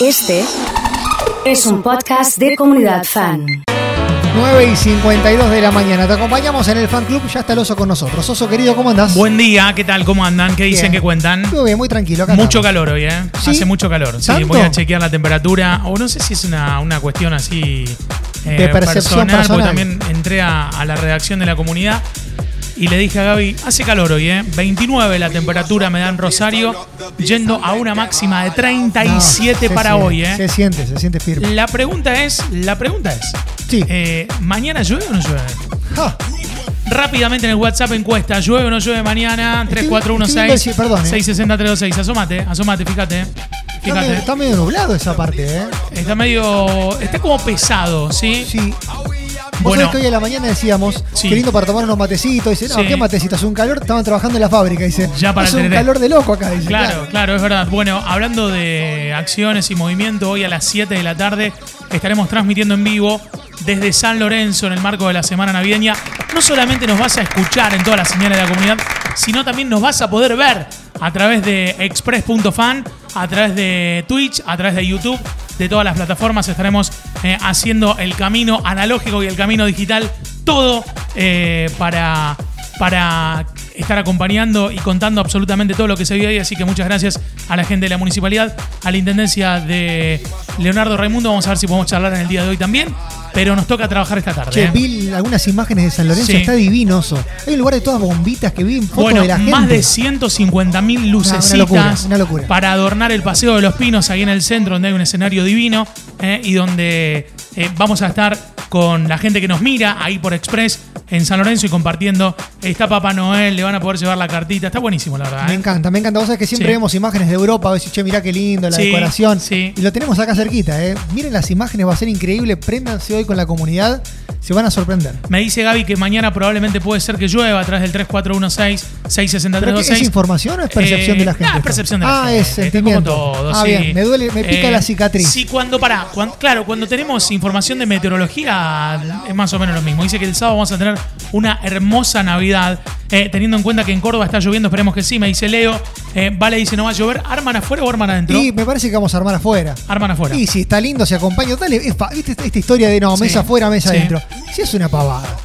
Este es un podcast de comunidad fan. 9 y 52 de la mañana. Te acompañamos en el fan club. Ya está el oso con nosotros. Oso querido, ¿cómo andás? Buen día, ¿qué tal? ¿Cómo andan? ¿Qué dicen? Bien. ¿Qué cuentan? Muy bien, muy tranquilo. Acá Mucho estamos. calor hoy, ¿eh? ¿Sí? Hace mucho calor. Sí, voy a chequear la temperatura. O no sé si es una, una cuestión así. eh, De percepción personal, personal. Porque también entré a, a la redacción de la comunidad y le dije a Gaby: hace calor hoy, ¿eh? 29 la temperatura me da en Rosario, yendo a una máxima de 37 No, para hoy, ¿eh? Se siente, se siente firme. La pregunta es: la pregunta es. Sí. eh, ¿Mañana llueve o no llueve? Ja, Rápidamente en el WhatsApp encuesta, ¿llueve o no llueve mañana? Estoy- 3416 estoy viendo el- perdón, eh. 660 326. Asómate, asómate, fíjate. está, Fíjate. medio, está medio nublado esa parte, ¿eh? Está medio. Está como pesado, ¿sí? Sí. Vos Bueno. sabés que hoy a la mañana decíamos, Sí. qué lindo para tomar unos matecitos. Dice, no, Sí. ¿qué matecitos? Un calor, estaban trabajando en la fábrica. Dice, Ya para hace el un calor de loco acá. Dice, Claro, claro, es verdad. Bueno, hablando de acciones y movimiento, hoy a las 7 de la tarde estaremos transmitiendo en vivo desde San Lorenzo en el marco de la Semana Navideña. No solamente nos vas a escuchar en todas las señales de la comunidad, sino también nos vas a poder ver a través de express.fan, a través de Twitch, a través de YouTube, de todas las plataformas. Estaremos eh, haciendo el camino analógico y el camino digital, todo eh, para, para estar acompañando y contando absolutamente todo lo que se vive ahí. Así que muchas gracias a la gente de la municipalidad, a la intendencia de Leonardo Raimundo. Vamos a ver si podemos charlar en el día de hoy también. Pero nos toca trabajar esta tarde. Che, ¿eh? vi algunas imágenes de San Lorenzo, Sí. está divino, Oso. Hay un lugar de todas bombitas que vi fotos Bueno, de la gente. más de 150 mil lucecitas una locura, una locura. para adornar el Paseo de los Pinos ahí en el centro, donde hay un escenario divino eh, y donde eh, vamos a estar con la gente que nos mira ahí por Express en San Lorenzo y compartiendo. Está Papá Noel, le van a poder llevar la cartita. Está buenísimo, la verdad. Me ¿eh? encanta, me encanta. Vos sabés que siempre Sí. vemos imágenes de Europa, a veces, che, mirá qué lindo, la Sí, decoración. sí. Y lo tenemos acá cerquita, ¿eh? Miren las imágenes, va a ser increíble. Préndanse hoy con la comunidad, se van a sorprender. Me dice Gaby que mañana probablemente puede ser que llueva a través del 3416-66326. ¿Pero qué, ¿Es información o es percepción Eh, de la gente? nah, es percepción de la ah, gente. es sentimiento. Todo, ah, bien, me duele, me pica Eh, la cicatriz. Sí, cuando para, claro, cuando tenemos información de meteorología es más o menos lo mismo. Dice que el sábado vamos a tener una hermosa Navidad, eh, teniendo en cuenta que en Córdoba está lloviendo, esperemos que sí. Me dice Leo, eh, Vale dice no va a llover, arman afuera o arman adentro. Y me parece que vamos a armar afuera. Arman afuera. Y si está lindo, se acompaña. Dale, es ¿viste esta, esta historia de no, Sí. mesa afuera, mesa Sí. adentro? Si es una pavada.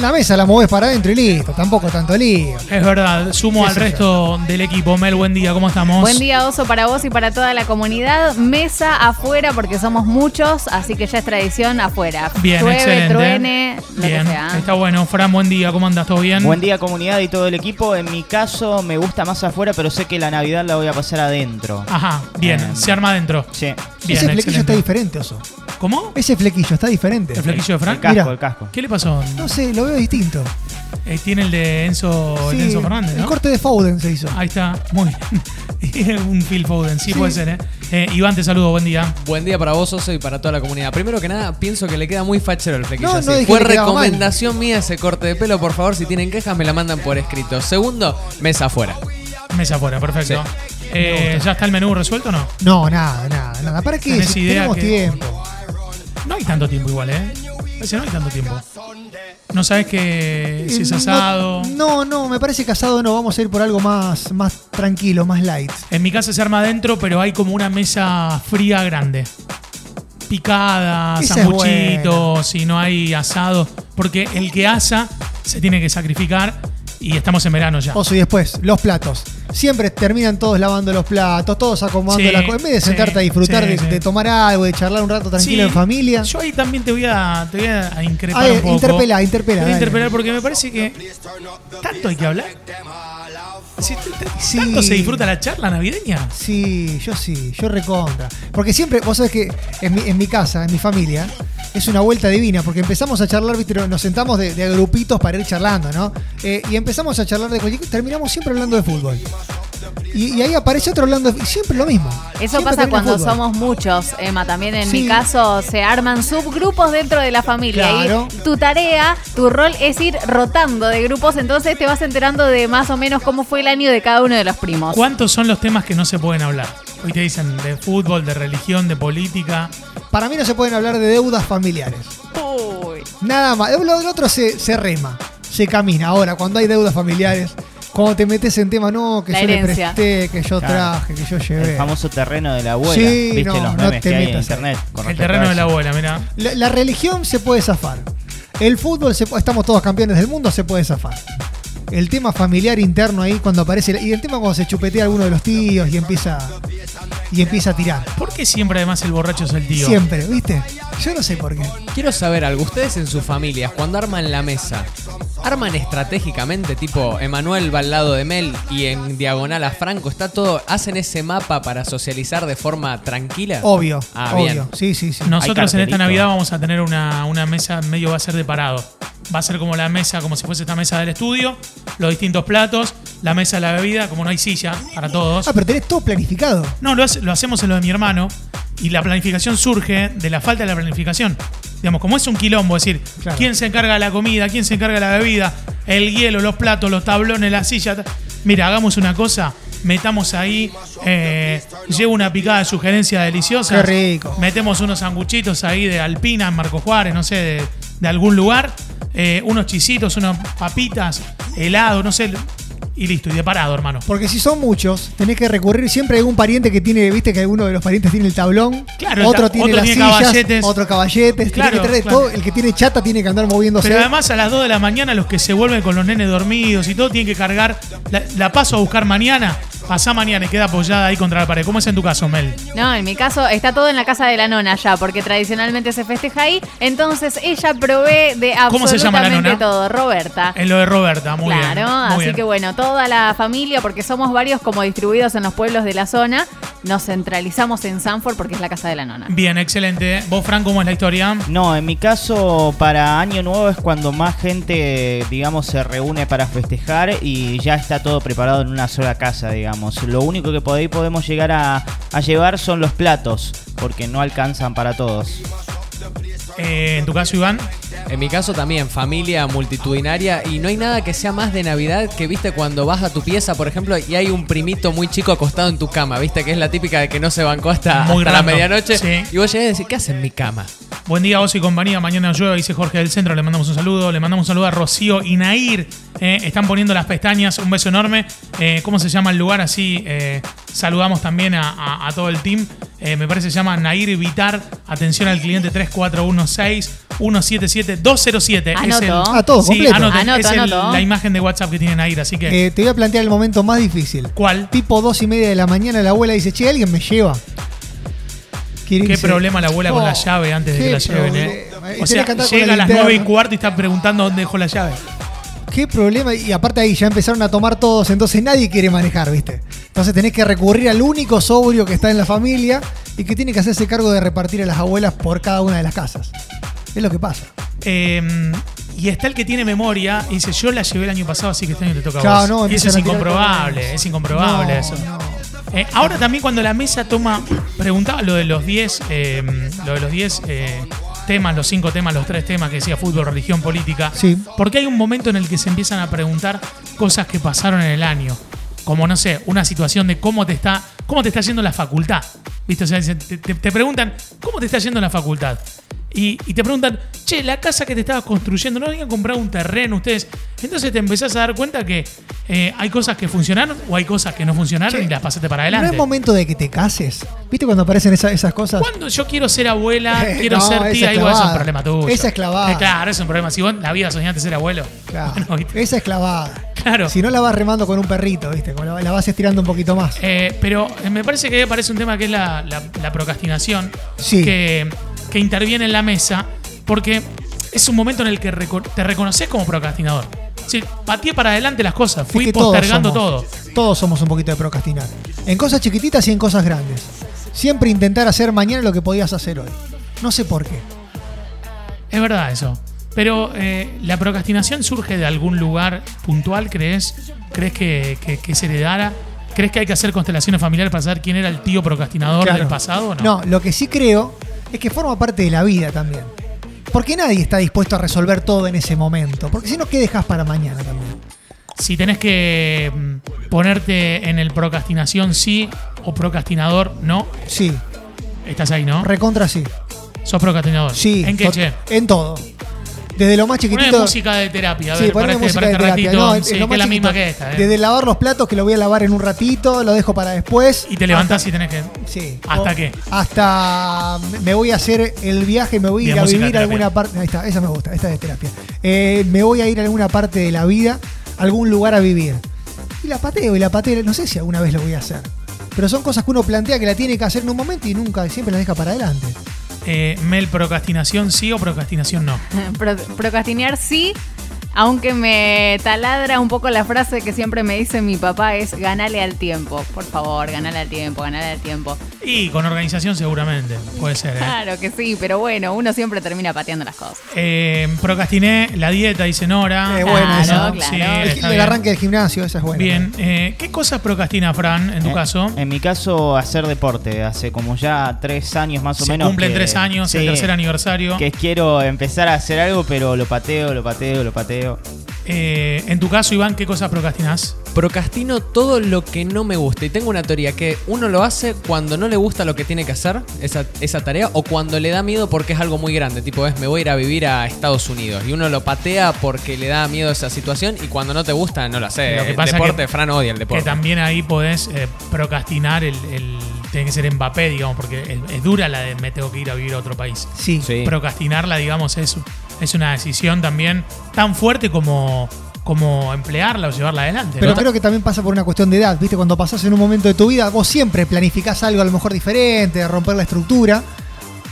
La mesa la moves para adentro y listo, tampoco tanto lío. Es verdad, sumo ¿Qué al yo? resto del equipo. Mel, buen día, ¿cómo estamos? Buen día, Oso, para vos y para toda la comunidad. Mesa afuera, porque somos muchos, así que ya es tradición afuera. Bien, Llueve, excelente. truene, lo Bien, que sea. está bueno. Fran, buen día, ¿cómo andas? ¿Todo bien? Buen día comunidad y todo el equipo. En mi caso me gusta más afuera, pero sé que la Navidad la voy a pasar adentro. Ajá, bien, Eh, se arma adentro. Sí. Bien, Ese flequillo excelente. está diferente, oso. ¿Cómo? Ese flequillo está diferente. ¿El flequillo de El Fran? casco, Mira. el casco. ¿Qué le pasó? No sé, lo veo distinto. Eh, tiene el de Enzo, el de Enzo Fernández, El corte de Foden se hizo. Ahí está, muy bien. un Phil Foden, sí, Sí. puede ser, ¿eh? Eh, Iván, te saludo, buen día. Buen día para vos, Oso, y para toda la comunidad. Primero que nada, pienso que le queda muy fachero el flequillo No, no así. dije Fue recomendación mía ese corte de pelo. Por favor, si tienen quejas, me la mandan por escrito. Segundo, mesa afuera. Mesa afuera, perfecto. Sí. Eh, ¿Ya está el menú resuelto o no? No, nada, nada, nada. ¿Para qué? ¿Tenés Si idea tenemos que- tiempo. No hay tanto tiempo igual, ¿eh? Parece que no hay tanto tiempo. No sabes que si es Eh, asado. No, no, no, me parece que asado no. Vamos a ir por algo más, más tranquilo, más light. En mi casa se arma adentro, pero hay como una mesa fría grande. Picada, Esa es sanguchitos, y no hay asado. Porque el que asa se tiene que sacrificar y estamos en verano ya. Oso, y después, los platos. Siempre terminan todos lavando los platos, todos acomodando Sí, las cosas. En vez de sí, sentarte a disfrutar sí, de, tomar algo, de charlar un rato tranquilo en familia. Yo ahí también te voy a, te voy a increpar un poco. interpela, interpela, Te voy a interpelar porque me parece que tanto hay que hablar. Si Sí. ¿Tanto se disfruta la charla navideña? Sí, yo sí, yo recontra. Porque siempre, vos sabés que en mi, en mi casa, en mi familia, es una vuelta divina, porque empezamos a charlar, viste, nos sentamos de, de grupitos para ir charlando, ¿no? Eh, y empezamos a charlar de cualquier terminamos siempre hablando de fútbol. Y, y ahí aparece otro hablando y siempre lo mismo. Eso Siempre pasa cuando fútbol. somos muchos, Emma. También en Sí. mi caso se arman subgrupos dentro de la familia. Claro. Y tu tarea, tu rol es ir rotando de grupos, entonces te vas enterando de más o menos cómo fue el año de cada uno de los primos. ¿Cuántos son los temas que no se pueden hablar? Hoy te dicen de fútbol, de religión, de política. Para mí no se pueden hablar de deudas familiares. Uy. Nada más. Lo, lo otro se, se rema, se camina. Ahora, cuando hay deudas familiares, Cuando te metes en tema, no, que La yo le presté, que yo Claro. traje, que yo llevé. El famoso terreno de la abuela. Sí, ¿Viste no, los no te que hay en internet? con El terreno de la abuela, mira. La, la religión se puede zafar. El fútbol, se- estamos todos campeones del mundo, se puede zafar. El tema familiar interno ahí cuando aparece. Y el tema cuando se chupetea alguno de los tíos y empieza, y empieza a tirar. ¿Por qué siempre además el borracho es el tío? Siempre, ¿viste? Yo no sé por qué. Quiero saber algo. Ustedes en sus familias, cuando arman la mesa, ¿arman estratégicamente? Tipo, Emanuel va al lado de Mel y en diagonal a Franco, ¿está todo? ¿Hacen ese mapa para socializar de forma tranquila? Obvio, Ah, obvio. bien. Sí, sí, sí. Nosotros en esta. Navidad vamos a tener una, una mesa medio va a ser de parado. Va a ser como la mesa, como si fuese esta mesa del estudio, los distintos platos, la mesa de la bebida, como no hay silla para todos. Ah, pero tenés todo planificado. No, lo, hace- lo hacemos en lo de mi hermano y la planificación surge de la falta de la planificación. Digamos, como es un quilombo, es decir, Claro. quién se encarga de la comida, quién se encarga de la bebida, el hielo, los platos, los tablones, la silla. Mira, hagamos una cosa, metamos ahí, eh, llevo una picada de sugerencia deliciosa. Qué rico. Metemos unos sanguchitos ahí de Alpina, Marco Juárez, no sé, de, de algún lugar. eh, unos chisitos, unas papitas, helado, no sé. Y listo, y de parado, hermano. Porque si son muchos, tenés que recurrir. Siempre hay un pariente que tiene, viste que alguno de los parientes tiene el tablón. Claro, el otro ta- tiene otro las tiene sillas, caballetes. otro caballetes. Claro, tiene que tener claro. todo. El que tiene chata tiene que andar moviéndose. Pero además a las 2 de la mañana los que se vuelven con los nenes dormidos y todo tienen que cargar. La, la paso a buscar mañana, pasá mañana y queda apoyada ahí contra la pared. ¿Cómo es en tu caso, Mel? No, en mi caso está todo en la casa de la nona ya, porque tradicionalmente se festeja ahí. Entonces ella provee de ¿Cómo se llama la absolutamente nona? todo. Roberta. En lo de Roberta, muy bien. claro, así bien. que bueno, toda la familia, porque somos varios como distribuidos en los pueblos de la zona, nos centralizamos en Sanford porque es la casa de la nona. Bien, excelente. ¿Vos, Fran, cómo es la historia? No, en mi caso, para Año Nuevo es cuando más gente, digamos, se reúne para festejar y ya está todo preparado en una sola casa, digamos. Lo único que por ahí podemos llegar a, a llevar son los platos, porque no alcanzan para todos. Eh, en tu caso, Iván. En mi caso también, familia multitudinaria y no hay nada que sea más de Navidad que, viste, cuando vas a tu pieza, por ejemplo, y hay un primito muy chico acostado en tu cama, viste, que es la típica de que no se bancó hasta, Muy hasta la medianoche. sí. Y vos llegás y decís, ¿qué haces en mi cama? Buen día, vos y compañía. Mañana llueve, dice Jorge del Centro. Le mandamos un saludo. Le mandamos un saludo a Rocío y Nair. Eh, están poniendo las pestañas. Un beso enorme. Eh, ¿Cómo se llama el lugar? Así eh, saludamos también a, a- a todo el team. Eh, me parece que se llama Nair Vitar. Atención al cliente 3416-177-207. Es el- Anoto. Ah, todo Sí, completo. anoten. Anoto, es el- anoto. la imagen de WhatsApp que tiene Nair. Así que, Eh, te voy a plantear el momento más difícil. ¿cuál? Tipo dos y media de la mañana, la abuela dice, che, alguien me lleva. Qué problema la abuela con Oh, la llave antes de que la lleven, ¿eh? O sea, llega a las linterna. 9 y cuarto y está preguntando dónde dejó la llave. Qué problema. Y aparte ahí ya empezaron a tomar todos, entonces nadie quiere manejar, ¿viste? Entonces tenés que recurrir al único sobrio que está en la familia y que tiene que hacerse cargo de repartir a las abuelas por cada una de las casas. Es lo que pasa. Eh, y está el que tiene memoria y dice, yo la llevé el año pasado, así que este año te toca a vos. no, y eso es incomprobable, es incomprobable No, eso. no. Eh, ahora también cuando la mesa toma, preguntaba lo de los 10, eh, lo de los 10 eh, temas, los 5 temas, los 3 temas que decía fútbol, religión, política. Sí. Porque hay un momento en el que se empiezan a preguntar cosas que pasaron en el año. Como, no sé, una situación de cómo te está, cómo te está yendo la facultad. ¿Viste? O sea, te- te preguntan, ¿cómo te está yendo la facultad? Y, y te preguntan, che, la casa que te estabas construyendo, ¿no habían comprado un terreno ustedes? Entonces te empezás a dar cuenta que eh, hay cosas que funcionaron o hay cosas que no funcionaron Che, y las pasaste para ¿No adelante. es momento de que te cases? ¿Viste cuando aparecen esa- esas cosas? Cuando yo quiero ser abuela, quiero no, ser tía, igual es un problema tuyo. Esa es clavada. Eh, claro, es un problema. Si vos la vida soñaste ser abuelo. Claro, bueno, ¿viste? esa es clavada. Claro. Si no la vas remando con un perrito, ¿viste? La, vas estirando un poquito más. Eh, pero eh, me parece que aparece un tema que es la, la- la procrastinación, Sí. que, que interviene en la mesa, porque es un momento en el que reco- te reconoces como procrastinador. Sí, pateé para adelante las cosas, Es fui todos postergando somos- todo. Todos somos un poquito de procrastinar. En cosas chiquititas y en cosas grandes. Siempre intentar hacer mañana lo que podías hacer hoy. No sé por qué. Es verdad eso. Pero eh, la procrastinación surge de algún lugar puntual, ¿crees? ¿Crees que, que, que se heredara? ¿Crees que hay que hacer constelaciones familiares para saber quién era el tío procrastinador Claro. del pasado o no? No, lo que sí creo es que forma parte de la vida también. Porque nadie está dispuesto a resolver todo en ese momento. Porque si no, ¿qué dejas para mañana también? Si tenés que mm, ponerte en el procrastinación sí o procrastinador no, Sí, estás ahí, ¿no? recontra sí. Sos procrastinador. Sí. ¿En qué, che? En todo. Desde lo más chiquitito. música de terapia, a Sí, ver, para poneme este, música para de este terapia. ratito. No, sí, en lo que es la misma que esta. ¿eh? Desde lavar los platos, que lo voy a lavar en un ratito, lo dejo para después. Y te levantás y tenés que. Sí. ¿Hasta O- qué? Hasta me voy a hacer el viaje, me voy a Bien, ir a vivir a alguna parte. Ahí está, esa me gusta, esta es de terapia. Eh, me voy a ir a alguna parte de la vida, algún lugar a vivir. Y la pateo, y la pateo, no sé si alguna vez lo voy a hacer. Pero son cosas que uno plantea que la tiene que hacer en un momento y nunca, siempre la deja para adelante. Eh, Mel, procrastinación sí o procrastinación no. Pro- sí, aunque me taladra un poco la frase que siempre me dice mi papá es ganale al tiempo. Por favor, ganale al tiempo, ganale al tiempo. Y con organización seguramente, puede ser. ¿eh? Claro que sí, pero bueno, uno siempre termina pateando las cosas. Eh, procrastiné la dieta, dice Nora. Eh, bueno, Claro, eso. claro. Sí, El, arranque del gimnasio, esa es buena. Bien, eh, ¿qué cosas procrastina Fran en tu Eh, caso? En mi caso, hacer deporte. Hace como ya tres años más o Se menos. cumplen que- tres años, el tercer aniversario. Que quiero empezar a hacer algo, pero lo pateo, lo pateo, lo pateo. Eh, en tu caso, Iván, ¿qué cosas procrastinás? Procrastino todo lo que no me gusta. Y tengo una teoría que uno lo hace cuando no le gusta lo que tiene que hacer, esa, esa tarea, o cuando le da miedo porque es algo muy grande. Tipo, es me voy a ir a vivir a Estados Unidos. Y uno lo patea porque le da miedo esa situación. Y cuando no te gusta, no lo hace. Lo que el pasa deporte, que- Fran odia el deporte. Que también ahí podés eh, procrastinar el, el- Tiene que ser Mbappé, digamos, porque es, es dura la de me tengo que ir a vivir a otro país. Sí. Sí. Procrastinarla, digamos, es, es una decisión también tan fuerte como, como emplearla o llevarla adelante. Pero ¿no? creo que también pasa por una cuestión de edad, ¿viste? Cuando pasás en un momento de tu vida, vos siempre planificás algo a lo mejor diferente, romper la estructura,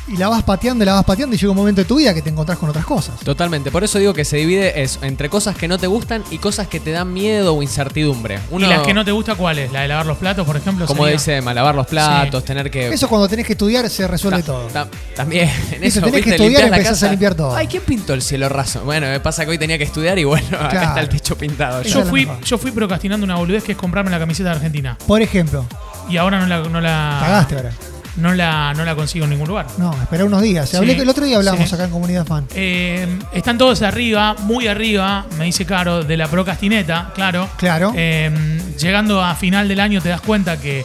y la vas pateando y la vas pateando y llega un momento de tu vida que te encontrás con otras cosas. Totalmente, por eso digo que se divide eso, entre cosas que no te gustan y cosas que te dan miedo o incertidumbre. ¿Y las que no te gusta cuál es? ¿La de lavar los platos, por ejemplo? Como sería? dice, malavar los platos, tener que... Eso cuando tenés que estudiar se resuelve Ta- todo. ta- también, en Eso, eso, tenés que estudiar y empezás casa. a limpiar todo. Ay, ¿quién pintó el cielo raso? Bueno, me pasa que hoy tenía que estudiar y bueno, acá está el techo pintado. Yo es fui, yo fui procrastinando una boludez que es comprarme la camiseta de Argentina. Por ejemplo, Y ahora no la, no la, cagaste ahora. No la, no la consigo en ningún lugar. No, espera unos días. Sí. Hablé- el otro día hablamos Sí. acá en Comunidad Fan. Eh, están todos arriba, muy arriba, me dice Caro, de la procrastineta, claro. Claro. Eh, llegando a final del año te das cuenta que,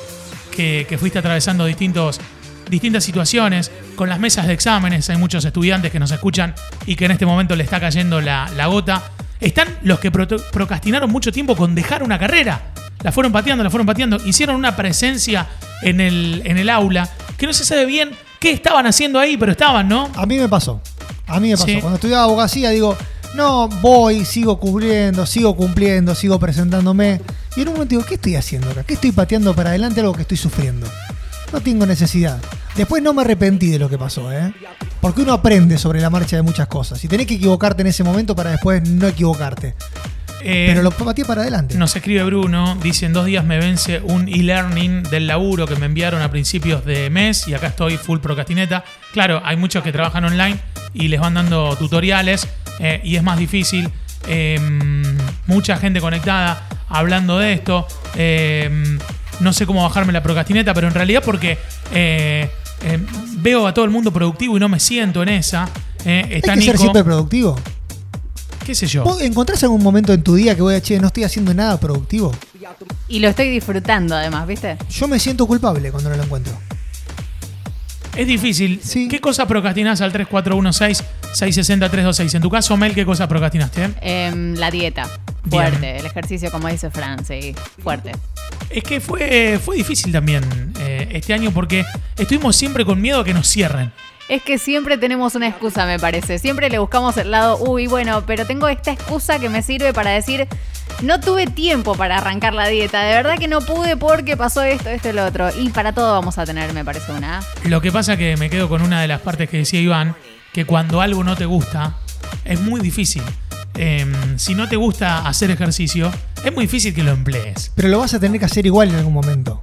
que- que fuiste atravesando distintos, distintas situaciones. Con las mesas de exámenes hay muchos estudiantes que nos escuchan y que en este momento le está cayendo la, la gota. Están los que pro- procrastinaron mucho tiempo con dejar una carrera. La fueron pateando, la fueron pateando. Hicieron una presencia en el, en el aula que no se sabe bien qué estaban haciendo ahí, pero estaban, ¿no? A mí me pasó. A mí me pasó. Sí. Cuando estudiaba abogacía, digo, no, voy, sigo cubriendo, sigo cumpliendo, sigo presentándome. Y en un momento digo, ¿qué estoy haciendo acá? ¿Qué estoy pateando para adelante algo que estoy sufriendo? No tengo necesidad. Después no me arrepentí de lo que pasó, ¿eh? Porque uno aprende sobre la marcha de muchas cosas. Y tenés que equivocarte en ese momento para después no equivocarte. Eh, Pero lo pateé para adelante. Nos escribe Bruno, dice en dos días me vence un e-learning del laburo que me enviaron a principios de mes y acá estoy full procrastineta. Claro, hay muchos que trabajan online y les van dando tutoriales eh, y es más difícil. Eh, mucha gente conectada hablando de esto. Eh, no sé cómo bajarme la procrastineta, pero en realidad porque eh, eh, veo a todo el mundo productivo y no me siento en esa. Eh, Hay que ser siempre productivo. qué sé yo. ¿Vos encontrás algún momento en tu día que voy a, che, no estoy haciendo nada productivo? Y lo estoy disfrutando además, ¿viste? Yo me siento culpable cuando no lo encuentro. Es difícil. Sí. ¿Qué cosa procrastinás al 3416-660-326? En tu caso, Mel, ¿qué cosa procrastinaste? eh? La dieta. Bien. Fuerte. El ejercicio, como dice Fran, sí. Fuerte. Es que fue, fue difícil también eh, este año porque estuvimos siempre con miedo a que nos cierren. Es que siempre tenemos una excusa, me parece. Siempre le buscamos el lado, uy, bueno, pero tengo esta excusa que me sirve para decir, no tuve tiempo para arrancar la dieta. De verdad que no pude porque pasó esto, esto y lo otro. Y para todo vamos a tener, me parece, una. Lo que pasa que me quedo con una de las partes que decía Iván, que cuando algo no te gusta, es muy difícil. Eh, si no te gusta hacer ejercicio, es muy difícil que lo emplees. Pero lo vas a tener que hacer igual en algún momento.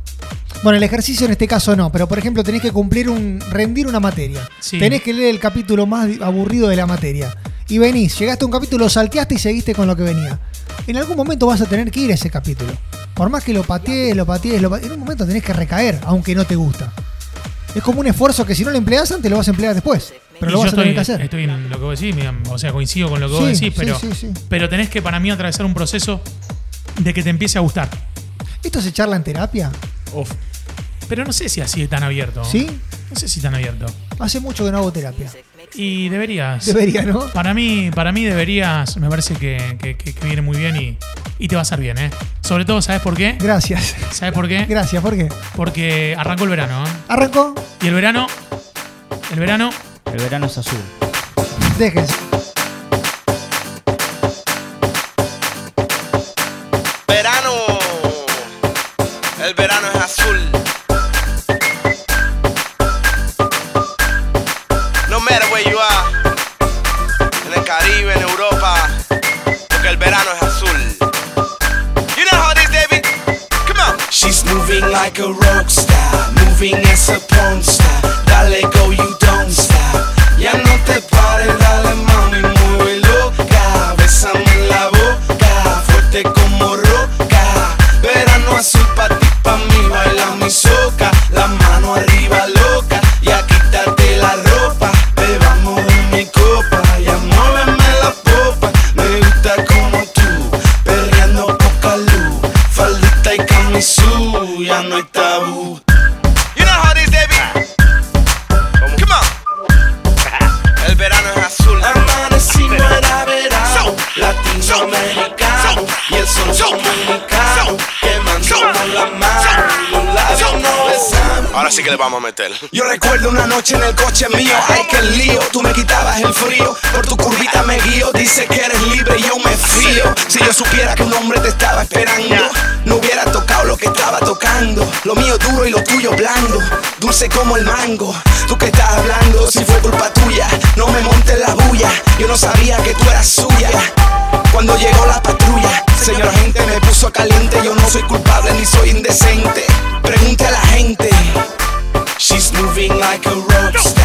Bueno, el ejercicio en este caso no, pero por ejemplo tenés que cumplir un. rendir una materia. Sí. Tenés que leer el capítulo más aburrido de la materia. Y venís, llegaste a un capítulo, salteaste y seguiste con lo que venía. En algún momento vas a tener que ir a ese capítulo. Por más que lo patees, lo patees, lo patees, en un momento tenés que recaer, aunque no te gusta. Es como un esfuerzo que si no lo empleas antes, lo vas a emplear después. Pero Y lo vas a tener que hacer. estoy en lo que vos decís, o sea, coincido con lo que vos decís, sí, pero, sí, sí. pero tenés que para mí atravesar un proceso de que te empiece a gustar. ¿Esto se charla en terapia? Pero no sé si así es tan abierto. ¿Sí? No sé si tan abierto. Hace mucho que no hago terapia. Y deberías. Debería, ¿no? Para mí, para mí deberías, me parece que, que- que- que viene muy bien y, y te va a hacer bien, ¿eh? Sobre todo, ¿sabes por qué? Gracias. ¿Sabes por qué? Gracias, ¿por qué? Porque arrancó el verano, ¿eh? Arrancó, Y el verano, el verano, El verano es azul. déjense. Ahora sí que le vamos a meter. Yo recuerdo una noche en el coche mío, ay que lío, tú me quitabas el frío, por tu curvita me guío, dice que eres libre y yo me fío. Si yo supiera que un hombre te estaba esperando, no hubiera tocado lo que estaba tocando. Lo mío duro y lo tuyo blando, dulce como el mango. Tú que estás hablando, si fue culpa tuya, no me montes la bulla, yo no sabía que tú eras suya. Cuando llegó la patrulla, señor agente me puso caliente, yo no soy culpable ni soy indecente. A la gente. She's moving like a rock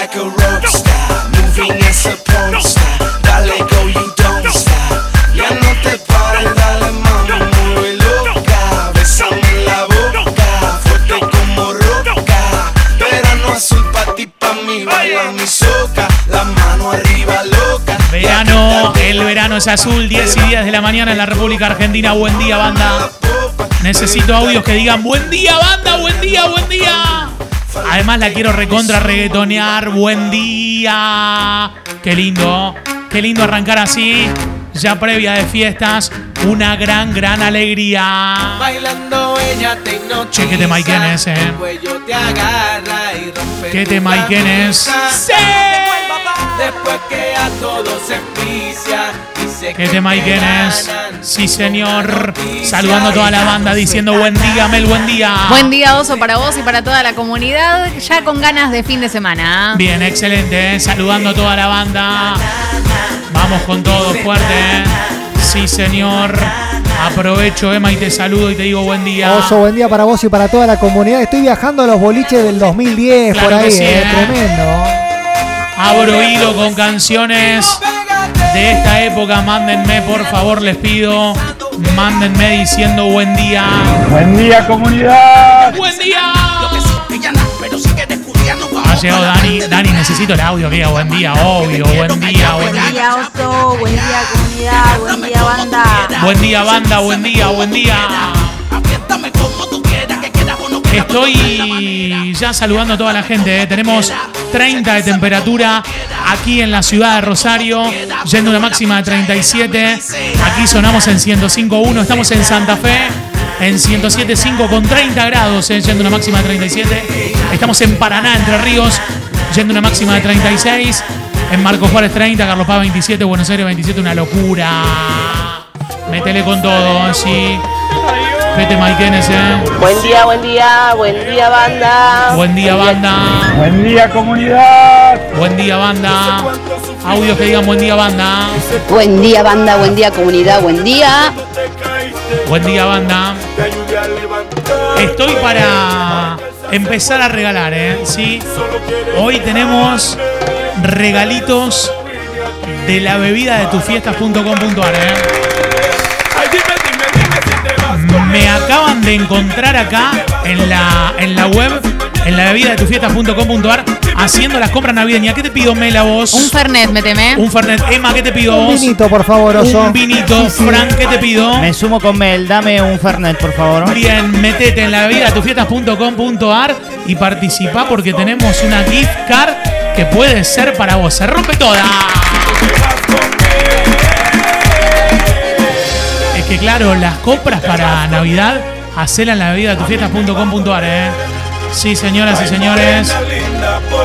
like a rock star, moving as a porn star. Dale go, you don't stop. Ya no te pares, dale mami, mueve loca. Bésame la boca, fuerte como roca. Verano azul pa' ti, pa' mí, baila mi soca. La mano arriba loca. verano, el verano es azul, 10 y 10 de la mañana en la República Argentina. Buen día, banda. Necesito audios que digan buen día, banda, buen día, buen día. Además la quiero recontra reggaetonear. Buen día. Qué lindo. Qué lindo arrancar así. Ya previa de fiestas. Una gran, gran alegría. Bailando ella te. Che, qué tema y quién es, eh. El cuello te agarra y rompe ¿Qué tema y quién es? ¡Sí! Después que a todos se ¿Qué que tema y te quién es? ganan Sí, señor. Saludando a toda la banda diciendo buen día, Mel, buen día. Buen día, Oso, para vos y para toda la comunidad. Ya con ganas de fin de semana. Bien, excelente. ¿eh? Saludando a toda la banda. Vamos con todo fuerte. ¿eh? Sí, señor. Aprovecho, Emma, y te saludo y te digo buen día. Oso, buen día para vos y para toda la comunidad. Estoy viajando a los boliches del 2010 Claro por que ahí, sí, eh. tremendo. Abro hilo con canciones de esta época. Mándenme, por favor, les pido. Mándenme diciendo buen día. Buen día comunidad. ¡Buen día! Ha llegado Dani. Dani, necesito el audio diga buen día, obvio. Buen día, buen Buen día. día, Oso. Buen día, comunidad. Buen día, banda. Buen día, banda, buen día, buen día. Estoy ya saludando a toda la gente. ¿eh? Tenemos 30 de temperatura aquí en la ciudad de Rosario, yendo una máxima de 37. Aquí sonamos en 105.1. Estamos en Santa Fe, en 107.5 con 30 grados, ¿eh? yendo una máxima de 37. Estamos en Paraná, Entre Ríos, yendo una máxima de 36. En Marcos Juárez 30, Carlos Paz 27, Buenos Aires 27, una locura. Métele con todo, sí. ¿Qué tema hay, Kenneth, eh? Buen día, buen día, buen día, banda. Buen día, banda. Buen día, comunidad. Buen día, banda. Audios que digan buen día, banda. Buen día, banda, buen día, comunidad, buen día. Buen día, banda. Estoy para empezar a regalar, ¿eh? Sí. Hoy tenemos regalitos de la bebida de tufiestas.com.ar, ¿eh? Me acaban de encontrar acá en la, en la web, en la bebida de tufiestas.com.ar, haciendo las compras navideñas. ¿Qué te pido, Mela, vos? Un Fernet, me teme. Un Fernet. Emma, ¿qué te pido Un vos? vinito, por favor, oso. Un vinito. Sí, sí. Frank, ¿qué te pido? Me sumo con Mel, dame un Fernet, por favor. Bien, metete en la bebida tufiestas.com.ar y participa porque tenemos una gift card que puede ser para vos. Se rompe toda. Que claro, las compras para Navidad, hacelas en la bebida tufiestas.com.ar, ¿eh? Sí, señoras y señores.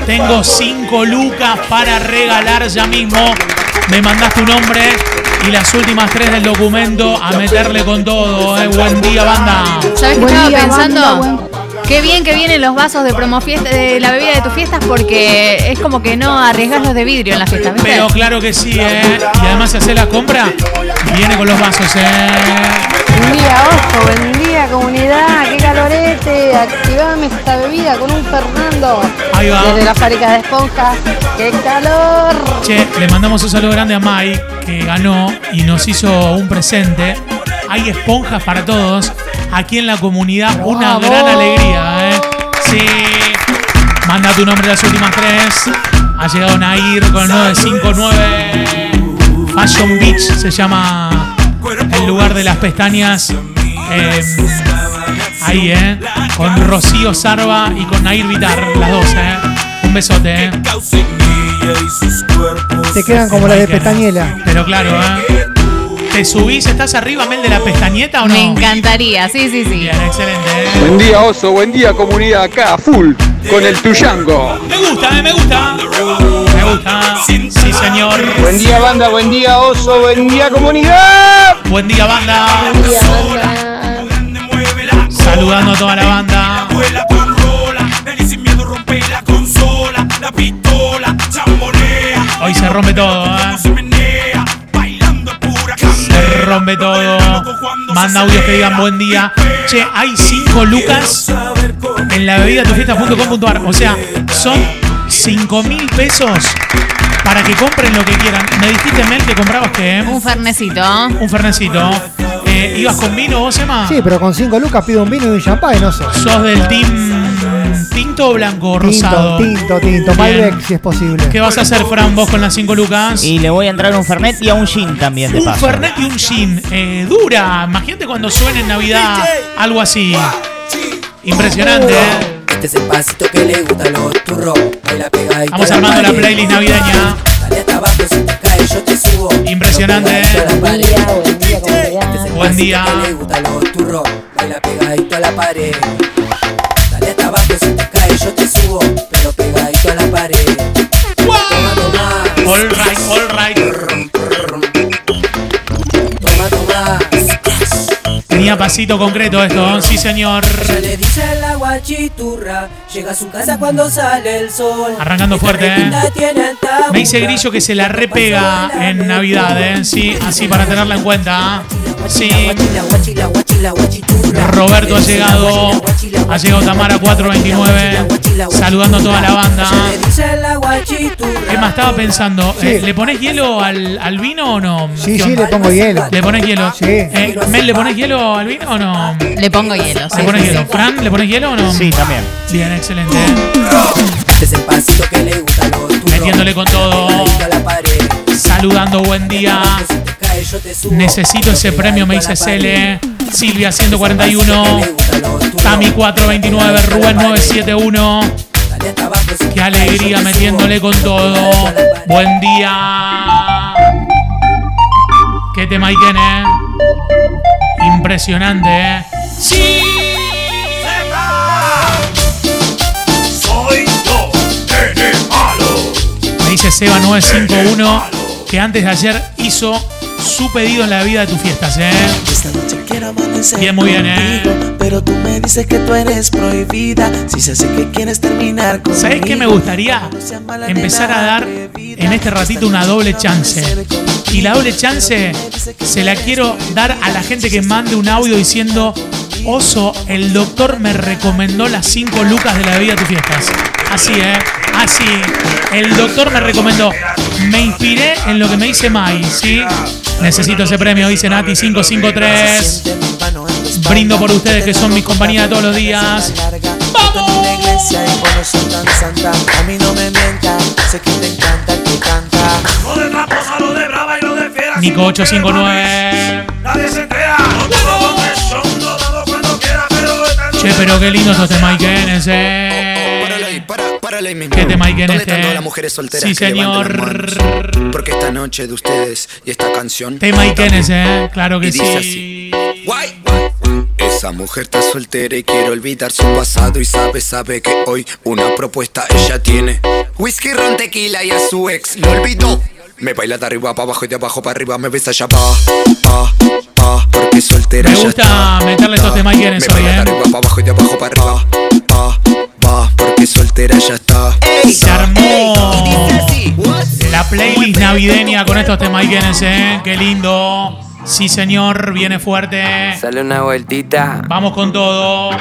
Tengo 5 lucas para regalar ya mismo. Me mandaste un nombre y las últimas tres del documento a meterle con todo. ¿eh? Buen día, banda. ¿Sabes qué Buen estaba pensando? Qué bien que vienen los vasos de promo fiesta, de la bebida de tus fiestas porque es como que no arriesgas los de vidrio en las fiestas, ¿viste? Pero claro que sí, ¿eh? Y además si hace la compra, viene con los vasos, ¿eh? Buen día, oso, buen día, comunidad. Qué calorete. Activame esta bebida con un Fernando. Ahí va. Desde la fábrica de esponjas. Qué calor. Che, le mandamos un saludo grande a Mike, que ganó y nos hizo un presente. Hay esponjas para todos. Aquí en la comunidad, una gran alegría, ¿eh? Sí. Manda tu nombre las últimas tres. Ha llegado Nair con el 959. Fashion Beach se llama el lugar de las pestañas. Eh, ahí, ¿eh? Con Rocío Sarva y con Nair Vitar, las dos, ¿eh? Un besote, ¿eh? Te quedan como las de pestañela. Pero claro, ¿eh? ¿Te subís? ¿Estás arriba, Mel, de la pestañeta o no? Me encantaría, sí, sí, sí. Bien, excelente. ¿eh? Buen día, oso. Buen día, comunidad. Acá, full. Con el tuyango. Me gusta, ¿eh? Me gusta. Me gusta. Sí, señor. Buen día, banda. Buen día, oso. Buen día, comunidad. Buen día, banda. Saludando a toda la banda. Hoy se rompe todo, ¿eh? Se rompe todo. Manda audios que digan buen día. Che, hay 5 lucas en la bebida tufiesta.com.ar. O sea, son 5 mil pesos para que compren lo que quieran. Me dijiste, Mel, que comprabas que Un fernecito. un fernecito. Eh, ¿Ibas con vino vos, Emma? Sí, pero con 5 lucas pido un vino y un champán, no sé. ¿Sos del team tinto o blanco o rosado? Tinto, tinto, tinto. Malbec, si es posible. ¿Qué vas a hacer, Fran, vos con las 5 lucas? Y le voy a entrar un Fernet y a un gin también, de Un paso. Fernet y un gin. Eh, dura. Imagínate cuando suena en Navidad algo así. Impresionante, ¿eh? Este es el pasito que le gusta a los turros. Baila a armando la pared. playlist navideña. Dale hasta abajo, si te caes yo te subo. Impresionante, ¿eh? Buen día, buen día. Este Buen día. que le gusta a los turros. Baila pegadito a la pared. Pasito concreto esto, ¿eh? sí señor. Ya le dice la guachiturra. Llega a su casa cuando sale el sol. Arrancando fuerte, ¿eh? Me dice Grillo que se la repega en Navidad, ¿eh? Sí, así para tenerla en cuenta. ¿eh? Sí. Roberto ha llegado. Ha llegado Tamara 429. Saludando a toda la banda. Emma, estaba pensando, Sí. eh, ¿le pones hielo al, al vino o no? Sí, ¿Qué sí, le pongo hielo. ¿Le pones hielo? Sí. Eh, Mel, ¿le pones hielo al vino o no? Le pongo hielo. sí, ¿Le pones hielo? ¿Fran, le pones hielo o no? Sí, también. Bien, excelente. Este es el pasito que le gusta a los turros. Metiéndole con todo. Saludando, buen día. Necesito ese premio, me dice Cele. Silvia 141. Tami 429. Rubén 971. Dale hasta abajo, si te Qué alegría metiéndole con todo. Buen día. Qué tema hay, Ken, eh. Impresionante, eh. Sí. Soy yo. Me dice Seba951 que antes de ayer hizo su pedido en la vida de tus fiestas, ¿eh? Esta noche quiero amanecer Bien, muy bien, ¿eh? contigo, Pero tú me dices que tú eres prohibida. Si se hace que quieres terminar conmigo. ¿Sabes qué me gustaría? Empezar a dar en este ratito una doble chance. Y la doble chance se la quiero dar a la gente que mande un audio diciendo, Oso, el doctor me recomendó las 5 lucas de la bebida de tus fiestas. Así, ¿eh? Así. El doctor me recomendó. Me inspiré en lo que me dice Mai, ¿sí? Necesito ese premio, dice Nati 553. Brindo por ustedes que son mis compañías todos los días. ¡Vamos! A mí no me sé que te encanta que canta. Nico 859. Nadie se entera. No te lo tomes, son todo cuando quiera, pero esta noche Che, pero qué lindo sos de Mike Enes, eh. ¿Qué te Mike Enes, ¿Dónde están todas eh? las mujeres solteras Sí, que señor. las manos? Porque esta noche de ustedes y esta canción. Te Mike Enes, eh. Claro que Y dice sí. Esa mujer está soltera y quiere olvidar su pasado y sabe, sabe que hoy una propuesta ella tiene. Whisky, ron, tequila y a su ex lo olvidó. Me baila de arriba para abajo y de abajo para arriba, me besa ya pa, pa, pa, porque soltera Me ya gusta está. meterle estos Mike Enes Me baila de eh. arriba para abajo y de abajo para arriba, porque soltera ya está. Se armó la playlist navideña con estos temas Enes, eh. Qué lindo. Sí, señor, viene fuerte. Sale una vueltita. Vamos con todo.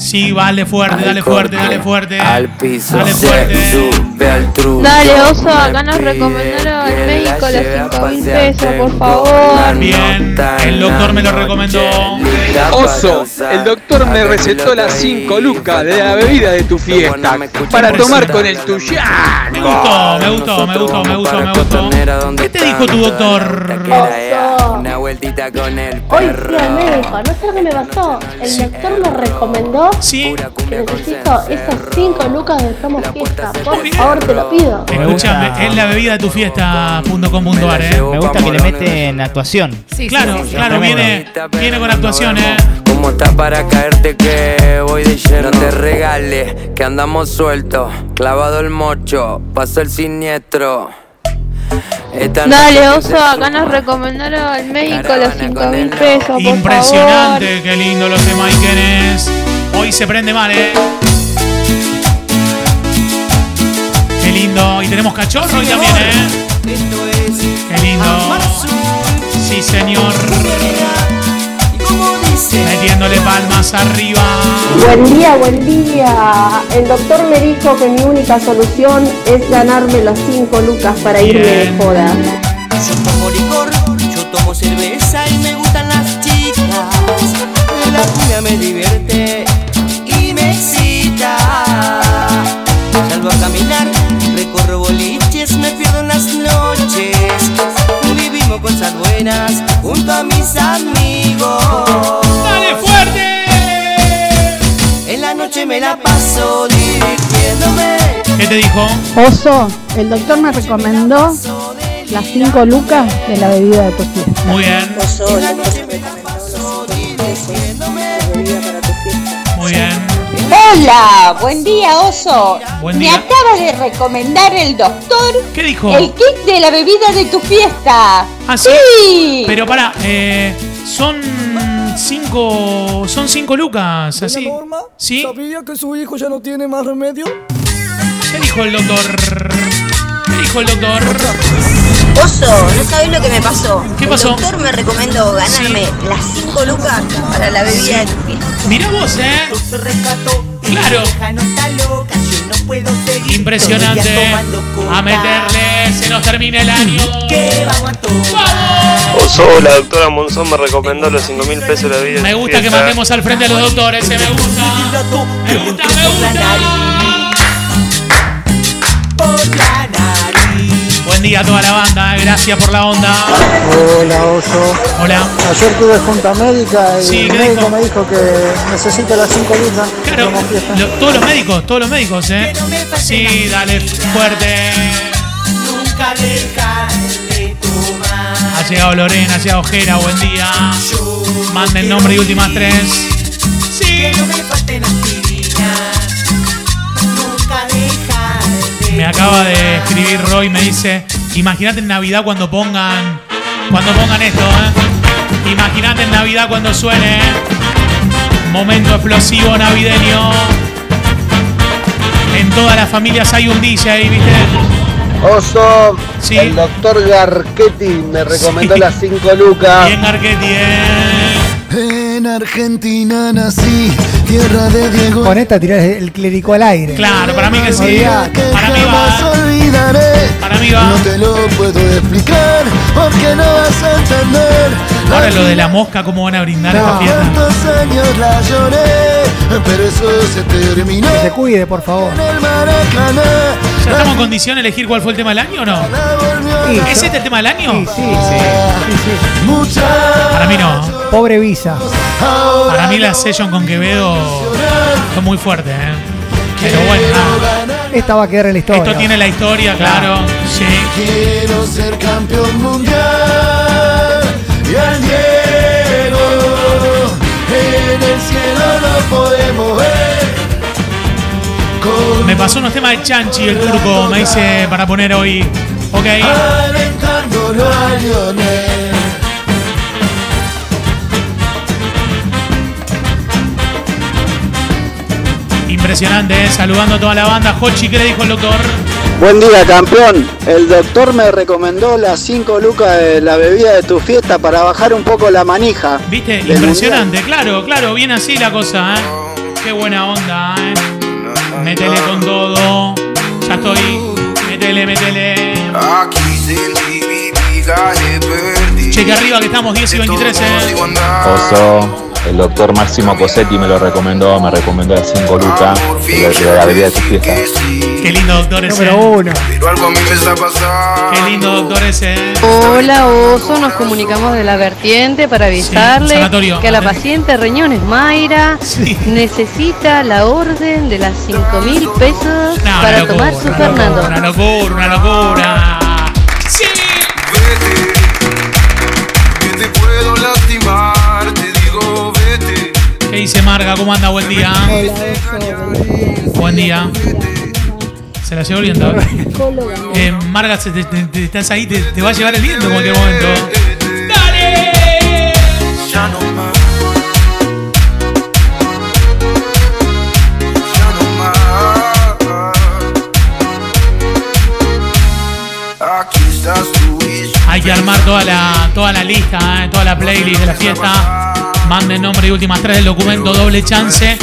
Sí, vale fuerte, dale fuerte, dale fuerte. Al piso. Dale se fuerte. Sube al truco. Dale, oso, acá nos recomendaron al médico las 5 mil pesos, por favor. Bien, el doctor me lo recomendó. Oso, el doctor me recetó las 5 lucas de la bebida de tu fiesta para tomar con el tuyo. Me gustó, me gustó, me gustó, me gustó, me gustó. ¿Qué te dijo tu doctor? Una vueltita con el Hoy fui al médico, no sé lo que me pasó. El doctor me recomendó Sí. que necesito esas 5 lucas del promo fiesta. Por favor, te lo pido. Escúchame, es la bebida de tu fiesta.com.ar, eh. Me gusta que le meten actuación. Claro, claro, viene, viene con actuación, eh. ¿Cómo está para caerte que voy de lleno? No te regales, que andamos sueltos. Clavado el mocho, pasó el siniestro. Esta Dale, oso, acá nos recomendaron al médico los 5 mil pesos, por favor. Impresionante, qué lindo los de Mikenes. Hoy se prende mal, eh. Qué lindo. Y tenemos cachorro hoy también, eh. Qué lindo. Sí, señor. Metiéndole palmas arriba. Buen día, buen día. El doctor me dijo que mi única solución es ganarme los 5 lucas para irme de joda. Yo tomo licor, yo tomo cerveza y me gustan las chicas. La cumbia me divierte buenas junto a mis amigos. ¡Dale fuerte! En la noche me la paso divirtiéndome. ¿Qué te dijo? Oso, el doctor me recomendó las 5 lucas de la bebida de tu fiesta. Muy bien. Muy bien. Hola, buen día, oso. Buen Me día. acaba de recomendar el doctor ¿Qué dijo? el kit de la bebida de tu fiesta. ¿Ah, sí? Pero para, eh, son cinco, son cinco lucas, así. ¿Sí? ¿Sabía que su hijo ya no tiene más remedio? ¿Qué dijo el doctor? ¿Qué dijo el doctor? Oso, no sabes lo que me pasó. ¿Qué pasó? El doctor me recomendó ganarme las 5 lucas para la bebida de tu fiesta. Mirá vos, eh. Claro. Impresionante. A meterle, se nos termina el año. Oso, la doctora Monzón me recomendó los 5 mil pesos de la vida. Me gusta que mandemos al frente a los doctores, eh, me gusta. Me gusta, me gusta. Día a toda la banda, gracias por la onda. Hola, Oso. Hola. Ayer tuve junta médica y Sí, el ¿qué médico dijo? me dijo que necesita las 5 lucas. Claro, lo- todos los médicos, todos los médicos, ¿eh? Sí, dale fuerte. Nunca de. Ha llegado Lorena, ha llegado Jera, buen día. Manden nombre y últimas tres. Sí. Me acaba de escribir Roy, me dice, imagínate en Navidad cuando pongan Cuando pongan esto, ¿eh? Imagínate en Navidad cuando suene. ¿eh? Momento explosivo navideño. En todas las familias hay un DJ, ¿viste? Oso, el doctor Garchetti me recomendó Sí. las 5 lucas. Bien, Arquetti, ¿eh? En Argentina nací, tierra de Diego. Con esta tirás el clérico al aire. Claro, para mí que sí. Para mí va. Olvidaré. Para mí va. No te lo puedo explicar, porque no vas a entender. Ahora lo de la mosca, ¿cómo van a brindar esta fiesta? Tantos años la lloré, pero eso se terminó. Que se cuide, por favor. ¿Ya estamos en condición de elegir cuál fue el tema del año o no? Sí, ¿Es este el tema del año? Sí, sí, sí. Mucha Para mí no. Pobre Visa. Para mí la session con Quevedo fue muy fuerte, ¿eh? Esta va a quedar en la historia. Esto tiene la historia, claro. Sí. Quiero ser campeón mundial y al Diego en el cielo lo podemos ver. Con Me pasó unos temas de Chanchi, el turco, me dice para poner hoy. Ok. alentándolo a Lionel. Impresionante, ¿eh? Saludando a toda la banda. Hochi, ¿qué le dijo el doctor? Buen día, campeón. El doctor me recomendó las 5 lucas de la bebida de tu fiesta para bajar un poco la manija. ¿Viste? Impresionante, claro, claro, bien así la cosa, ¿eh? Qué buena onda, ¿eh? Métele con todo. Ya estoy. Métele, métele. Cheque arriba que estamos 10 y 23, ¿eh? Oso, el doctor Máximo Cosetti me lo recomendó, me recomendó las 5 lucas de la bebida de tu fiesta. Qué lindo doctor ese. Número uno. Qué lindo doctor ese. Hola Oso, nos comunicamos de la vertiente para avisarle que a la paciente Riñones Mayra necesita la orden de las 5 mil pesos No, para locura, tomar su una Fernando. locura, Una locura, una locura. ¿Qué dice Marga? ¿Cómo anda? Buen día. Buen día. Se la llevó el viento. Eh, Marga, te- te- te- estás ahí, te, te va a llevar el viento en cualquier momento. ¡Dale! Ya no más. Hay que armar toda la, toda la lista, eh, toda la playlist de la fiesta. Manden nombre y últimas tres del documento, doble chance.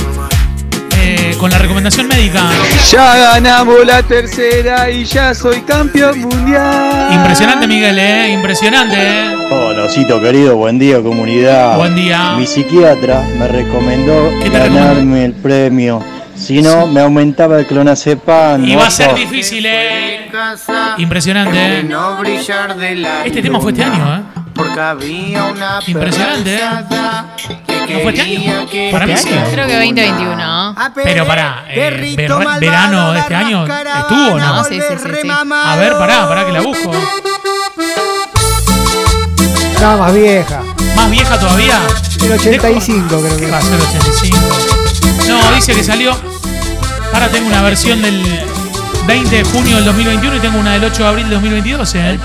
eh, con la recomendación médica. Ya ganamos la tercera y ya soy campeón mundial. Impresionante, Miguel, ¿eh? Impresionante, ¿eh? Hola, Osito querido, buen día comunidad. Buen día. Mi psiquiatra me recomendó ¿Qué te ganarme el premio. Si no, me aumentaba el clonazepam. Y va a ser difícil, ¿eh? Impresionante, ¿eh? Este tema fue este año, ¿eh? Porque había una Impresionante, ¿eh? ¿No fue este año? Para mí sí. Creo que 2021. Pero pará, eh, ver- verano de este año estuvo, ¿o ¿no? No, sí, sí, sí, sí. A ver, pará, pará que la busco. No, más vieja. ¿Más vieja todavía? El 85 creo que. Va a ser 85. No, dice que salió. Ahora tengo una versión del 20 de junio del 2021 y tengo una del 8 de abril del 2022, ¿eh?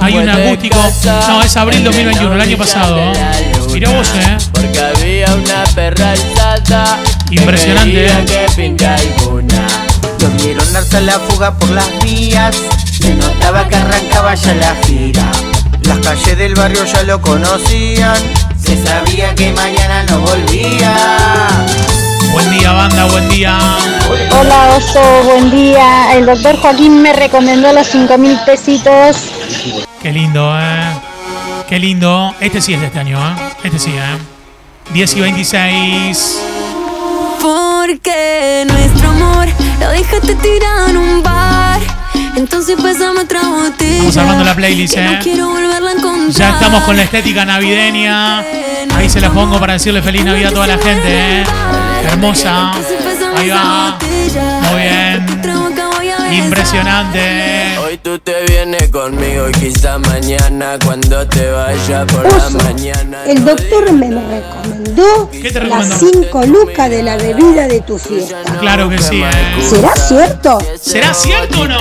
Hay un acústico. No, es abril 2021, el año pasado. Mirá vos, ¿eh? Porque había una perra alzada. Impresionante, ¿eh? que alguna. Darse la fuga por las vías Se notaba que arrancaba ya la gira Las calles del barrio ya lo conocían Se sabía que mañana no volvía Buen día, banda, buen día. Hola Oso, buen día. El doctor Joaquín me recomendó los 5 mil pesitos. Qué lindo, ¿eh? Qué lindo. Este sí es de este año, ¿eh? Este sí, ¿eh? 10 y 26. Porque nuestro amor lo dejaste tirado en un bar. Entonces pasamos otra botella. Vamos armando la playlist, ¿eh? No quiero volverla a encontrar. Ya estamos con la estética navideña. Ahí se la pongo para decirle feliz Navidad a toda la gente, ¿eh? Hermosa. Ahí va. Muy bien. Impresionante. Hoy tú te vienes conmigo y quizá mañana cuando te vaya por la Oso, mañana. el doctor me recomendó ¿Qué te las recomendó? 5 lucas de la bebida de tu fiesta. Claro que sí, ¿eh? ¿Será cierto? ¿Será cierto o no?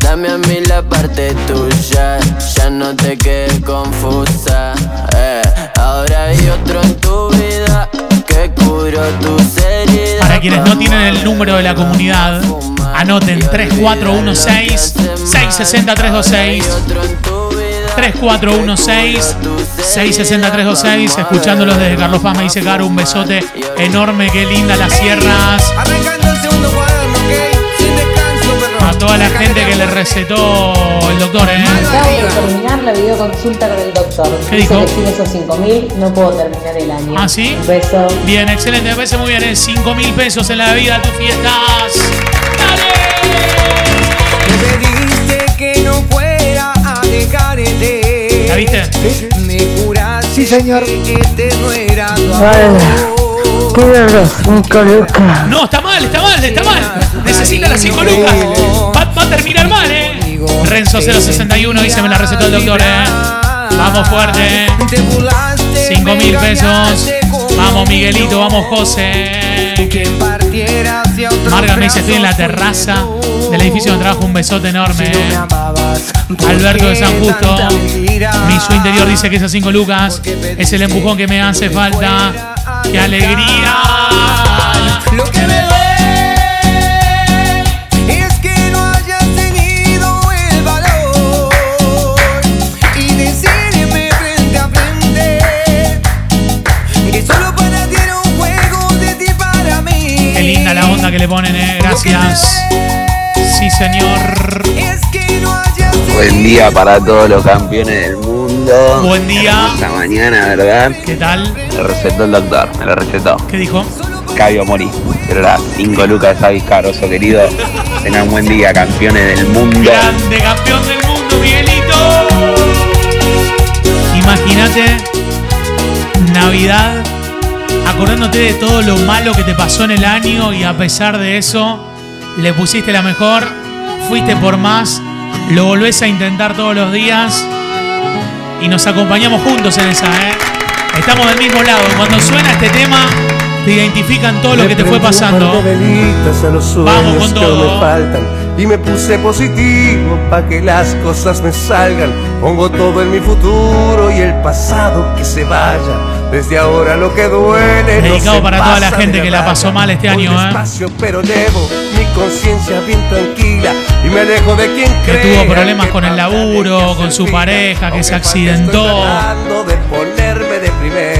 Dame a mí la parte tuya, ya no te quedes confusa. eh. Ahora hay otro en tu Para quienes no tienen el número de la comunidad, anoten 3416-660-326. 3416-660-326. Escuchándolos desde Carlos Paz, me dice Caro, un besote enorme, qué linda las sierras. Arrancando el segundo cuaderno, A toda la gente que le recetó el doctor, ¿eh? Acabo de terminar la videoconsulta con el doctor. ¿Qué dijo? que sin esos 5000 no puedo terminar el año. ¿Ah, sí? Un beso. Bien, excelente, me parece muy bien. ¿eh? 5 mil pesos en la bebida, tus fiestas. Me pediste que no fuera a dejarte. ¿La viste? Me Sí, señor. que este no era tu No, está mal, está mal, está mal. Necesita las 5 lucas. Va, va a terminar mal, ¿eh? Renzo 061 dice, me la recetó el doctor, ¿eh? Vamos fuerte. 5 mil pesos. Vamos, Miguelito, vamos, José. partiera hacia otro Marga me dice, estoy en la terraza del edificio donde trabajo. Un besote enorme. ¿eh? Alberto de San Justo. Mi su interior dice que esas 5 lucas es el empujón que me hace falta. ¡Qué alegría! Lo que me le ponen, ¿eh? Gracias. Sí, señor. Buen día para todos los campeones del mundo. Buen día. Esta mañana, ¿verdad? ¿Qué tal? Me recetó el doctor, me lo recetó. ¿Qué dijo? Cabio Mori. Pero las 5 lucas de Savis Caroso, querido. Tengan buen día, campeones del mundo. Grande campeón del mundo, Miguelito. Imagínate Navidad acordándote de todo lo malo que te pasó en el año y a pesar de eso le pusiste la mejor, fuiste por más, lo volvés a intentar todos los días y nos acompañamos juntos en esa, ¿eh? Estamos del mismo lado. Cuando suena este tema, te identifican todo lo que te fue pasando. Vamos con todo. me faltan y me puse positivo para que las cosas me salgan. Pongo todo en mi futuro y el pasado que se vaya. Desde ahora lo que duele. no Dedicado se para toda la gente que la pasó mal este año, ¿eh? despacio, pero llevo mi conciencia bien tranquila y me alejo de quien Que crea tuvo problemas con el laburo, con su pareja, que se accidentó. de ponerme de primero.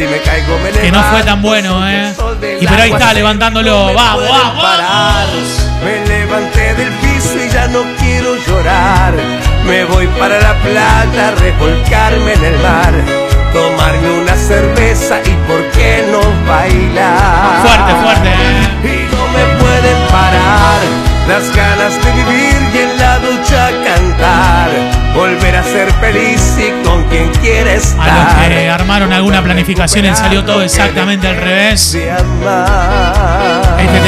Si me caigo me Que no fue tan bueno, ¿eh? Y pero ahí está, levantándolo. Vamos, vamos, parar. Me levanté del piso y ya no quiero llorar. Me voy para la playa, a revolcarme en el mar. Tomarme una cerveza y por qué no bailar. Fuerte, fuerte. ¿eh? Y no me pueden parar las ganas de vivir y en la ducha cantar. Volver a ser feliz y con quien quiere A los estar. Que armaron alguna planificación y salió todo exactamente al revés. Este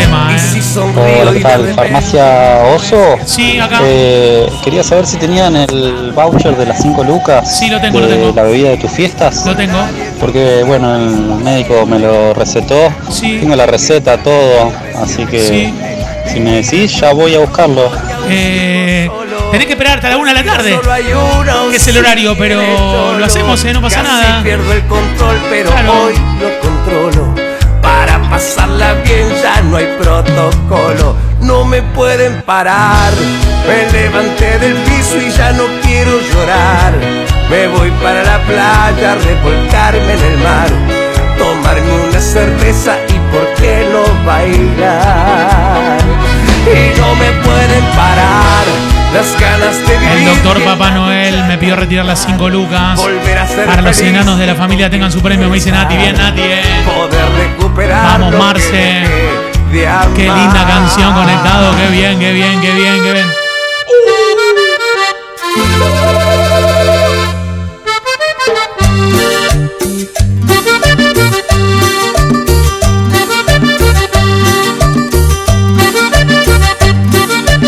tema, ¿eh? Hola, ¿qué tal? ¿Farmacia Oso? Sí, acá. Eh, quería saber si tenían el voucher de las 5 lucas. Sí, lo tengo, de lo tengo. la bebida de tus fiestas. Lo tengo. Porque, bueno, el médico me lo recetó. Sí. Tengo la receta, todo. Así que, Sí. si me decís, ya voy a buscarlo. Eh, tenés que esperarte a la una de la tarde. Que es el horario, pero lo hacemos, ¿eh? No pasa nada. pierdo el control, pero Claro. hoy lo controlo. Para pasarla bien ya no hay protocolo. No me pueden parar. Me levanté del piso y ya no quiero llorar. Me voy para la playa, a revolcarme en el mar. Tomarme una cerveza y por qué no bailar. Y no me pueden parar. Las ganas de vivir. El doctor Papá Noel me pidió retirar las 5 lucas. Volver a ser Para los enanos de la familia tengan su premio. Me dice Nati, bien Nati, eh. poder recuperar Vamos, Marce. Qué linda canción conectado. Qué bien, qué bien, qué bien, qué bien.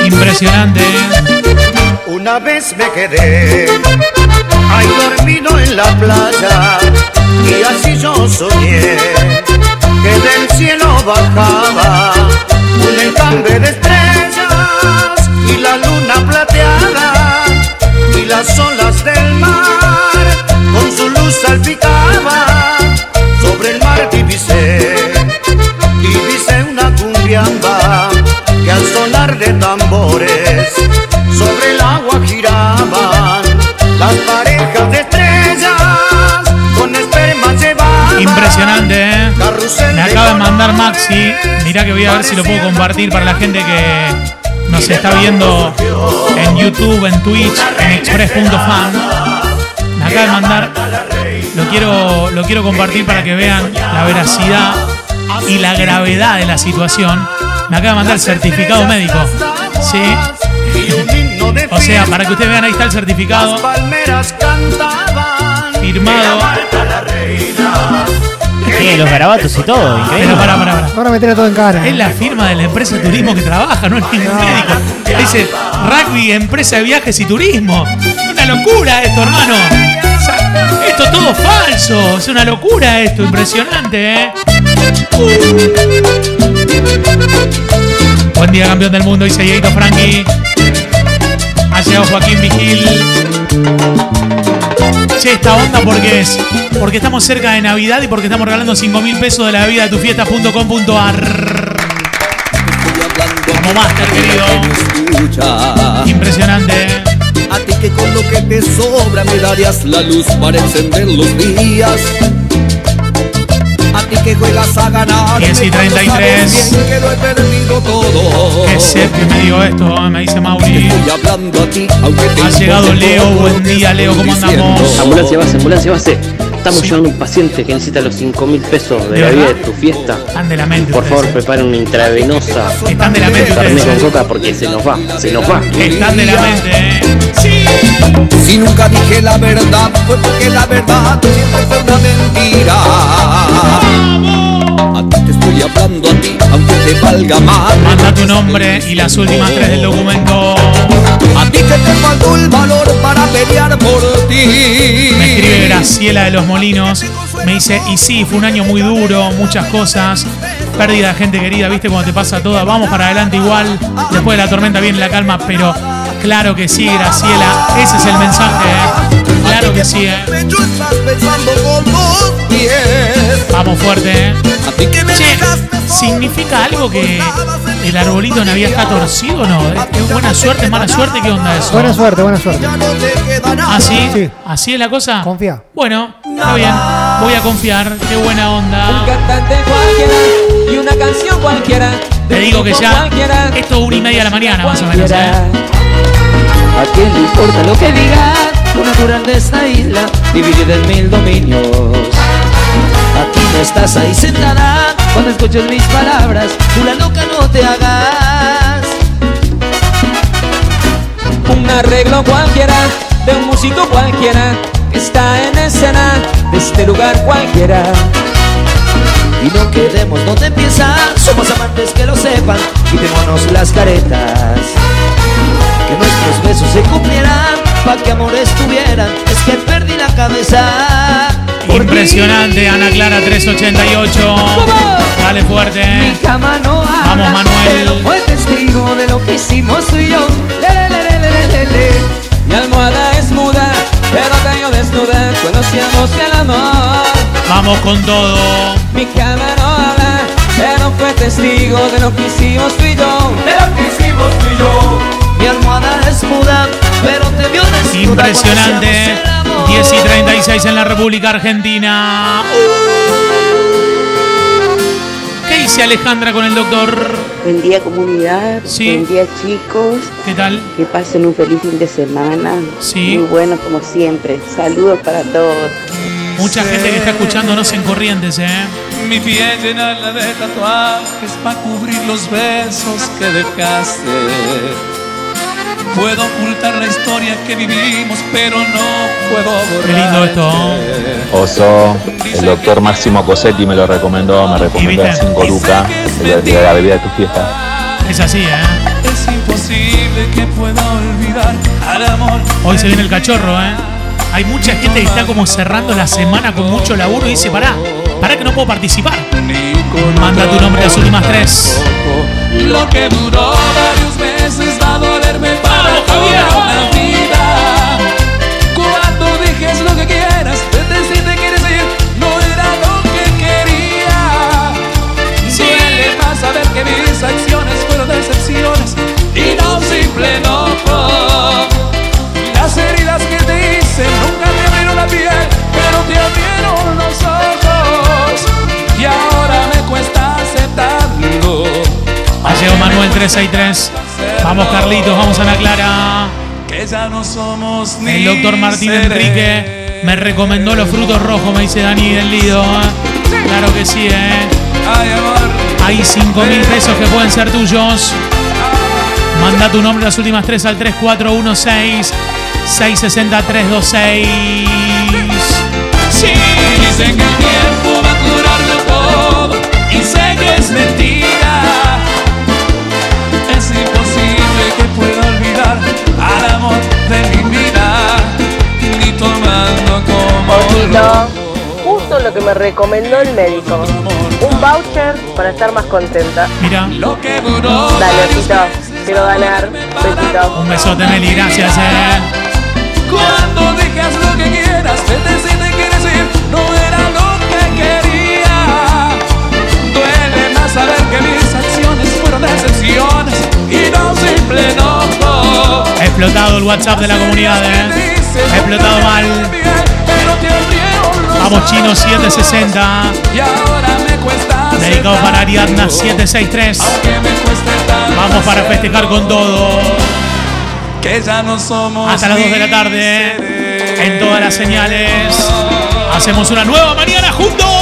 Impresionante una vez me quedé. Ahí dormido en la playa y así yo soñé que del cielo bajaba un enjambre de estrellas y la luna plateada y las olas del mar con su luz salpicada. Impresionante, ¿eh? Me acaba de mandar Maxi. Mirá que voy a ver si lo puedo compartir para la gente que nos está viendo en YouTube, en Twitch, en express.fan. Me acaba de mandar. Lo quiero, lo quiero compartir para que vean la veracidad y la gravedad de la situación. Me acaba de mandar el certificado médico. Sí. O sea, para que ustedes vean, ahí está el certificado firmado. Los garabatos y todo, increíble. Pero pará, pará, pará. Ahora meter todo en cara. Es la firma de la empresa de turismo que trabaja, no es ningún médico. Dice rugby, empresa de viajes y turismo. Una locura esto, hermano. O sea, esto es todo falso. Es una locura esto, impresionante, ¿eh? Buen día, campeón del mundo, dice Dieguito Frankie. Ha llegado Joaquín Vigil. Che, esta onda porque es. Porque estamos cerca de Navidad y porque estamos regalando 5 mil pesos de la vida de tu fiesta.com.ar. Como máster, querido. Impresionante. A ti que con lo que te sobra me darías la luz para encender los días. Juegas a ganar. 10 y 33. que lo he perdido todo. Qué me dio esto, me dice Mauri. Estoy hablando a ti, aunque te Ha llegado Leo, buen día Leo, ¿cómo andamos? Ambulancia base, ambulancia base. Estamos llevando un paciente que necesita los 5 mil pesos de ¿De la vida de tu fiesta. Están de la mente Por favor, ustedes, preparen una intravenosa. Están de la mente con coca porque se nos va, se nos va. Están de la mente, ¿eh? Si nunca dije la verdad, fue porque la verdad siempre fue una mentira. Estoy hablando a ti, aunque te valga mal. Manda tu nombre y las últimas tres del documento. A ti que te faltó el valor para pelear por ti. Me escribe Graciela de los Molinos. Me dice, y sí, fue un año muy duro, muchas cosas. Pérdida de gente querida, viste cuando te pasa toda. Vamos para adelante igual. Después de la tormenta viene la calma, pero claro que sí, Graciela. Ese es el mensaje. ¿eh? Claro que sí, ¿eh? Vamos fuerte, ¿eh? A ti que me Che, ¿significa algo que el arbolito de Navidad está torcido o no? ¿Es buena suerte, mala suerte? ¿Qué onda eso? Buena suerte, buena suerte. ¿Ah, sí? Sí. ¿Así es la cosa? Confía. Bueno, está bien. Voy a confiar. Qué buena onda. cantante cualquiera y una canción cualquiera. Te digo que ya. Esto es una y media de la mañana, más o menos, ¿eh? ¿A quién le importa lo que digas? Lo natural de esta isla, dividida en mil dominios. Aquí no estás ahí sentada cuando escuches mis palabras. Tú la loca no te hagas. Un arreglo cualquiera de un músico cualquiera que está en escena de este lugar cualquiera. Y no quedemos donde empieza, somos amantes que lo sepan, quitémonos las caretas. Que nuestros besos se cumplieran, pa' que amores tuvieran, es que perdí la cabeza. Impresionante, Ana Clara 388. Dale fuerte. Mi cama no habla, Vamos, Manuel. pero fue testigo de lo que hicimos tú y yo. Le. Mi almohada es muda, pero tengo desnuda, conocíamos el amor. Vamos con todo. Mi cama no habla, pero fue testigo de lo que hicimos tú y yo. De lo que hicimos tú y yo. Mi almohada es muda, pero te vio desnuda. Impresionante. cuando hacíamos el amor. 10 y 36 en la República Argentina. ¿Qué dice Alejandra con el doctor? Buen día comunidad, Sí. buen día chicos, ¿Qué tal? que pasen un feliz fin de semana, Sí. muy bueno como siempre, saludos para todos. Mucha gente que está escuchándonos en Corrientes, ¿eh? Mi piel de tatuajes para cubrir los besos que dejaste. Puedo ocultar la historia que vivimos, pero no puedo borrar. Qué lindo esto. Oso, el doctor Máximo Cosetti me lo recomendó, me recomendó a 5 lucas de la, de la bebida de tu fiesta. Es así, ¿eh? Es imposible que pueda olvidar al amor. Hoy se viene el cachorro, ¿eh? Hay mucha gente que está como cerrando la semana con mucho laburo y dice, pará, pará que no puedo participar. Manda tu nombre a las últimas tres. Lo que duró varios meses va a dolerme para toda 363. Vamos Carlitos, vamos Ana Clara. Que ya no somos ni El doctor Martín. Enrique me recomendó los frutos rojos, me dice Dani del Lido. ¿eh? Claro que sí, ¿eh? Hay 5 mil pesos que pueden ser tuyos. Manda tu nombre las últimas tres al 3416 660 326. Sí, dicen que el tiempo Ojito, justo lo que me recomendó el médico. Un voucher para estar más contenta. Mira. Lo que duró. Dale, Ojito, quiero ganar. Besito. Un besote, Meli, gracias, eh. Cuando dejas lo que quieras, te quieres ir, no era lo que quería. Duele más saber que mis acciones fueron decepciones y no simple enojo. Explotado el WhatsApp de la comunidad, eh. Explotado mal. Vamos, Chino 760. y ahora me cuesta Dedicado para Ariadna 763. Vamos para festejar con todo. que ya no somos Hasta las 2 de la tarde. En todas las señales. Hacemos una nueva mañana juntos.